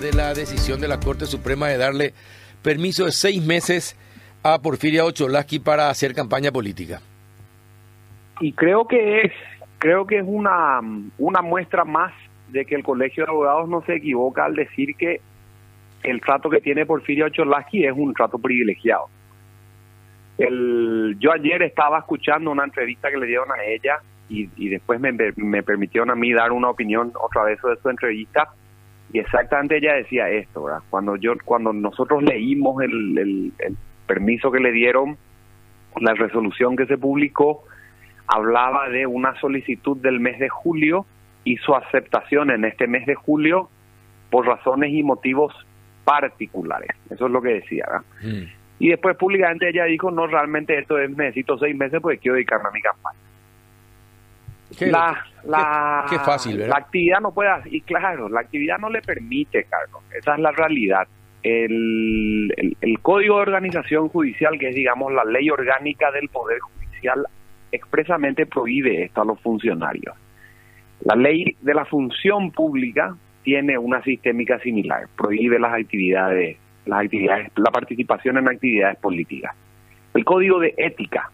de la decisión de la Corte Suprema de darle permiso de seis meses a Porfiria Ocholaski para hacer campaña política. Y creo que es, creo que es una, una muestra más de que el Colegio de Abogados no se equivoca al decir que el trato que tiene Porfiria Ocholaski es un trato privilegiado. El, yo ayer estaba escuchando una entrevista que le dieron a ella y, y después me, me, permitieron a mí dar una opinión otra vez sobre su entrevista y exactamente ella decía esto, ¿verdad? Cuando yo, cuando nosotros leímos el, el, el permiso que le dieron, la resolución que se publicó, hablaba de una solicitud del mes de julio y su aceptación en este mes de julio por razones y motivos particulares. Eso es lo que decía. ¿verdad? Mm. Y después públicamente ella dijo, no, realmente esto es, necesito seis meses porque quiero dedicarme a mi campaña. Qué, la, la, qué, fácil, ¿verdad? La actividad no puede, y claro, la actividad no le permite, Carlos, esa es la realidad. El, el, el, Código de Organización Judicial, que es, digamos, la ley orgánica del Poder Judicial, expresamente prohíbe esto a los funcionarios. La ley de la función pública tiene una sistémica similar, prohíbe las actividades, las actividades, la participación en actividades políticas. El Código de Ética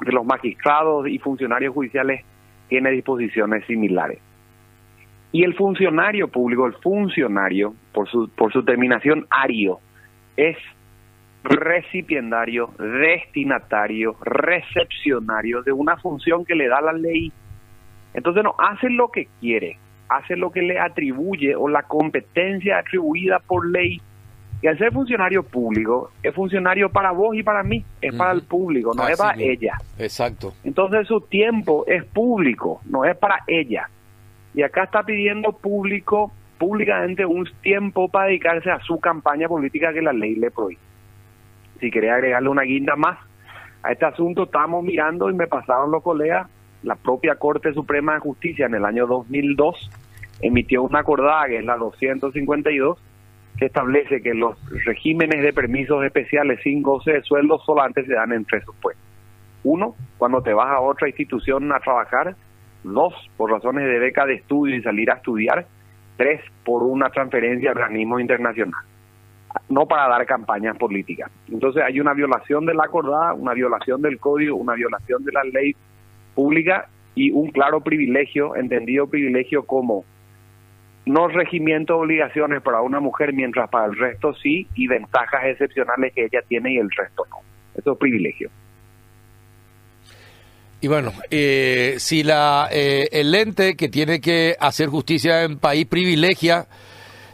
de los magistrados y funcionarios judiciales tiene disposiciones similares. Y el funcionario público, el funcionario, por su, por su terminación ario, es recipiendario, destinatario, recepcionario de una función que le da la ley. Entonces no hace lo que quiere, hace lo que le atribuye o la competencia atribuida por ley. Y al ser funcionario público, es funcionario para vos y para mí, es para el público, no es para ella. Exacto. Entonces su tiempo es público, no es para ella. Y acá está pidiendo público, públicamente un tiempo para dedicarse a su campaña política que la ley le prohíbe. Si quería agregarle una guinda más a este asunto, estamos mirando y me pasaron los colegas, la propia Corte Suprema de Justicia en el año 2002 emitió una acordada, que es la 252, que establece que los regímenes de permisos especiales sin goce de sueldo solamente se dan en tres supuestos. Uno, cuando te vas a otra institución a trabajar. Dos, por razones de beca de estudio y salir a estudiar. Tres, por una transferencia a organismos internacionales. No para dar campañas políticas. Entonces hay una violación de la acordada, una violación del código, una violación de la ley pública y un claro privilegio, entendido privilegio como no regimiento de obligaciones para una mujer, mientras para el resto sí, y ventajas excepcionales que ella tiene y el resto no. Eso es privilegio. Y bueno, eh, si la eh, el ente que tiene que hacer justicia en país privilegia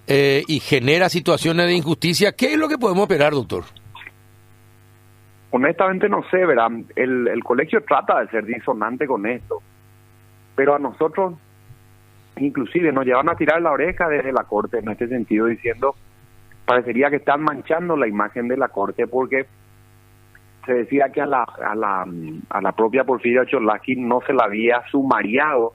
eh, y genera situaciones de injusticia, ¿qué es lo que podemos esperar, doctor? Honestamente no sé, ¿verdad? El, el colegio trata de ser disonante con esto, pero a nosotros inclusive nos llevan a tirar la oreja desde la corte en este sentido diciendo parecería que están manchando la imagen de la corte porque se decía que a la a la, a la propia Porfiria Cholaki no se la había sumariado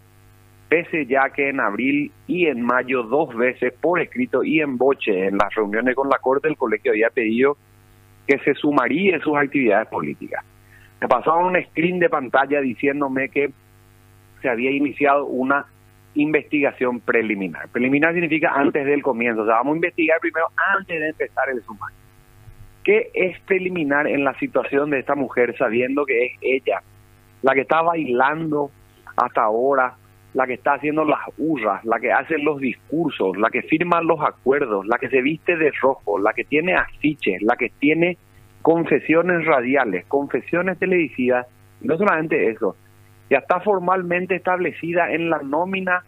pese ya que en abril y en mayo dos veces por escrito y en boche en las reuniones con la corte el colegio había pedido que se sumaríe sus actividades políticas. Me pasaban un screen de pantalla diciéndome que se había iniciado una investigación preliminar. Preliminar significa antes del comienzo, o sea, vamos a investigar primero antes de empezar el sumario. ¿Qué es preliminar en la situación de esta mujer sabiendo que es ella la que está bailando hasta ahora, la que está haciendo las hurras, la que hace los discursos, la que firma los acuerdos, la que se viste de rojo, la que tiene afiches, la que tiene confesiones radiales, confesiones televisivas, no solamente eso, ya está formalmente establecida en la nómina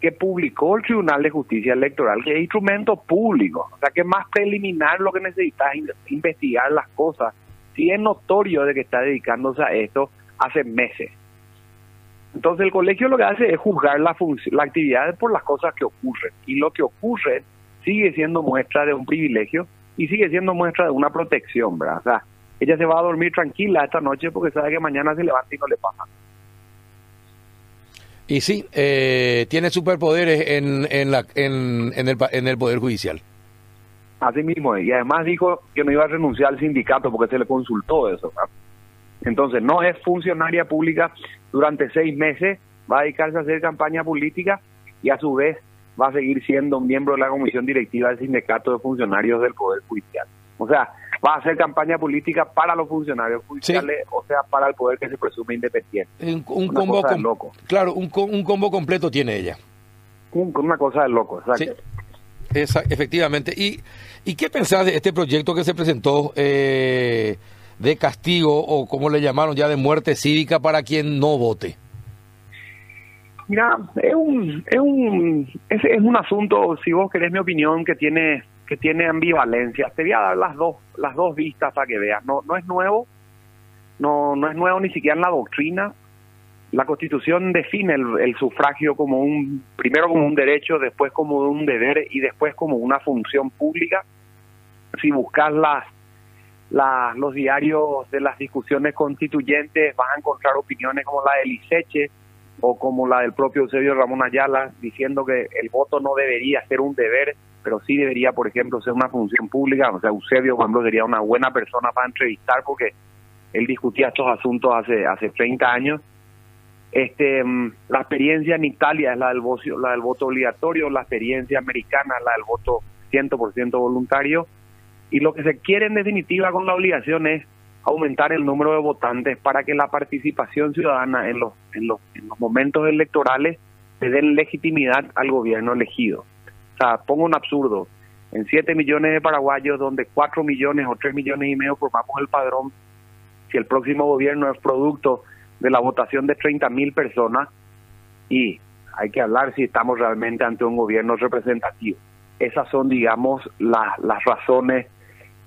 que publicó el Tribunal de Justicia Electoral, que es instrumento público. O sea, que más preliminar lo que necesita es investigar las cosas. Si es notorio de que está dedicándose a esto hace meses. Entonces el colegio lo que hace es juzgar la, la actividad por las cosas que ocurren. Y lo que ocurre sigue siendo muestra de un privilegio y sigue siendo muestra de una protección, ¿verdad? O sea, ella se va a dormir tranquila esta noche porque sabe que mañana se levanta y no le pasa y sí, eh, tiene superpoderes en, en, la, en, en, el, en el Poder Judicial. Así mismo, y además dijo que no iba a renunciar al sindicato porque se le consultó eso. Entonces, no es funcionaria pública durante seis meses, va a dedicarse a hacer campaña política y a su vez va a seguir siendo miembro de la comisión directiva del sindicato de funcionarios del Poder Judicial. O sea, va a hacer campaña política para los funcionarios judiciales, o sea, para el poder que se presume independiente. Un, combo loco. Claro, un, un combo completo tiene ella. Un, una cosa de loco, exacto. Esa, efectivamente. ¿Y, ¿Y qué pensás de este proyecto que se presentó eh, de castigo o como le llamaron ya de muerte cívica para quien no vote? Mira, es un, es un, es, es un asunto, si vos querés mi opinión, que tiene que tiene ambivalencia. Te voy a dar las dos, las dos vistas para que veas. No, no es nuevo, no, no es nuevo ni siquiera en la doctrina. La Constitución define el, sufragio como un, primero como un derecho, después como un deber y después como una función pública. Si buscas las, las, los diarios de las discusiones constituyentes, vas a encontrar opiniones como la de Liceche o como la del propio Eusebio Ramón Ayala, diciendo que el voto no debería ser un deber, pero sí debería, por ejemplo, ser una función pública. O sea, Eusebio, por sería una buena persona para entrevistar porque él discutía estos asuntos hace, hace 30 años. Este, mm, la experiencia en Italia es la del, voto, la del voto obligatorio, la experiencia americana es la del voto 100% voluntario. Y lo que se quiere en definitiva con la obligación es aumentar el número de votantes para que la participación ciudadana en los, en los, en los momentos electorales le den legitimidad al gobierno elegido. O sea, pongo un absurdo. En 7 millones de paraguayos, donde 4 millones o 3 millones y medio formamos el padrón, si el próximo gobierno es producto de la votación de 30 mil personas, y hay que hablar si estamos realmente ante un gobierno representativo. Esas son, digamos, las razones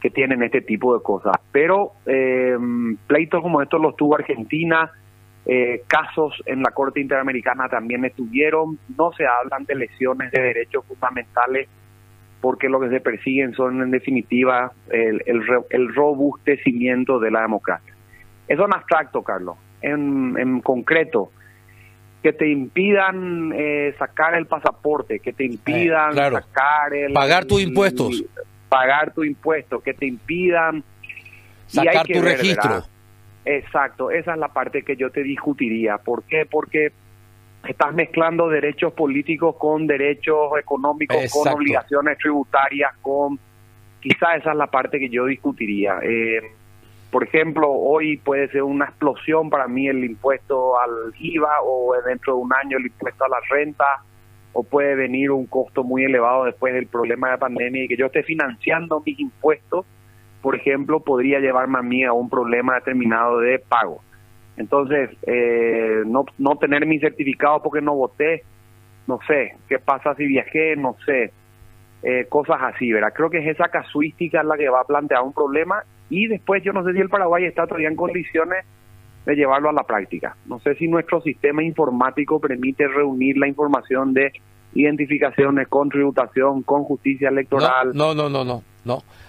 que tienen este tipo de cosas. Pero eh, pleitos como estos los tuvo Argentina, eh, casos en la Corte Interamericana también estuvieron, no se hablan de lesiones de derechos fundamentales porque lo que se persiguen son en definitiva el, el, robustecimiento de la democracia. Eso en abstracto, Carlos. En, en concreto, que te impidan eh, sacar el pasaporte, que te impidan eh, sacar el... Pagar tus impuestos pagar tu impuesto, que te impidan sacar tu registro. Exacto, esa es la parte que yo te discutiría. ¿Por qué? Porque estás mezclando derechos políticos con derechos económicos, con obligaciones tributarias, con... Quizá esa es la parte que yo discutiría. Eh, por ejemplo, hoy puede ser una explosión para mí el impuesto al IVA o dentro de un año el impuesto a la renta o puede venir un costo muy elevado después del problema de pandemia y que yo esté financiando mis impuestos, por ejemplo, podría llevarme a mí a un problema determinado de pago. Entonces, eh, no, no tener mi certificado porque no voté, no sé, qué pasa si viajé, no sé, eh, cosas así, ¿verdad? Creo que es esa casuística la que va a plantear un problema y después yo no sé si el Paraguay está todavía en condiciones de llevarlo a la práctica. No sé si nuestro sistema informático permite reunir la información de identificaciones con tributación, con justicia electoral. No, no, no, no, no.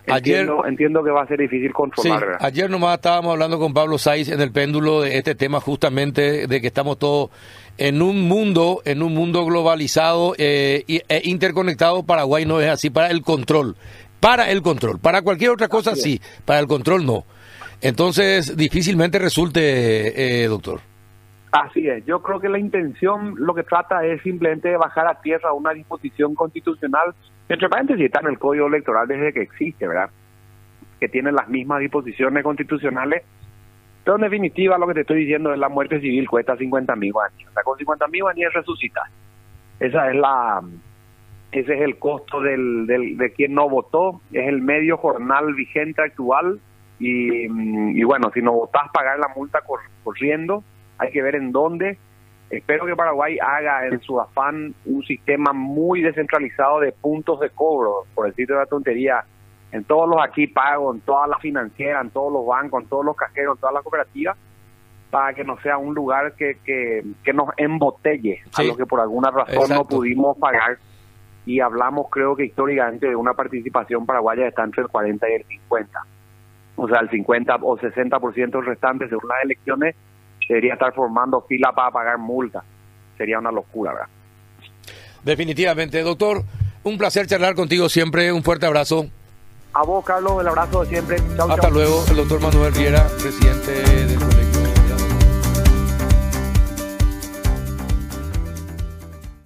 Ayer, entiendo, que va a ser difícil controlar. ayer nomás estábamos hablando con Pablo Saiz en el péndulo de este tema justamente de que estamos todos en un mundo, en un mundo globalizado eh, e interconectado. Paraguay no es así para el control, para el control, para cualquier otra cosa sí, para el control no. Entonces, difícilmente resulte, eh, doctor. Así es, yo creo que la intención lo que trata es simplemente de bajar a tierra una disposición constitucional, entre paréntesis está en el Código Electoral desde que existe, ¿verdad? Que tiene las mismas disposiciones constitucionales, pero en definitiva lo que te estoy diciendo es la muerte civil cuesta 50 mil años, o sea, con 50 mil años resucitar. Esa es la, ese es el costo del, del, de quien no votó, es el medio jornal vigente actual Mm, y, bueno, si no votás, pagar la multa corriendo. Hay que ver en dónde. Espero que Paraguay haga en su afán un sistema muy descentralizado de puntos de cobro, por decirte una tontería, en todos los aquí pagos, en todas las financieras, en todos los bancos, en todos los cajeros, en todas las cooperativas, para que no sea un lugar que, que, que nos embotelle a lo que por alguna razón no pudimos pagar. Y hablamos, creo que históricamente, de una participación paraguaya que está entre el 40 y el 50 o sea, el 50 o 60% restante según las elecciones, debería estar formando fila para pagar multa. Sería una locura, ¿verdad? Definitivamente, doctor, un placer charlar contigo siempre, un fuerte abrazo. A vos, Carlos, el abrazo de siempre. Hasta luego, el doctor Manuel Riera, presidente del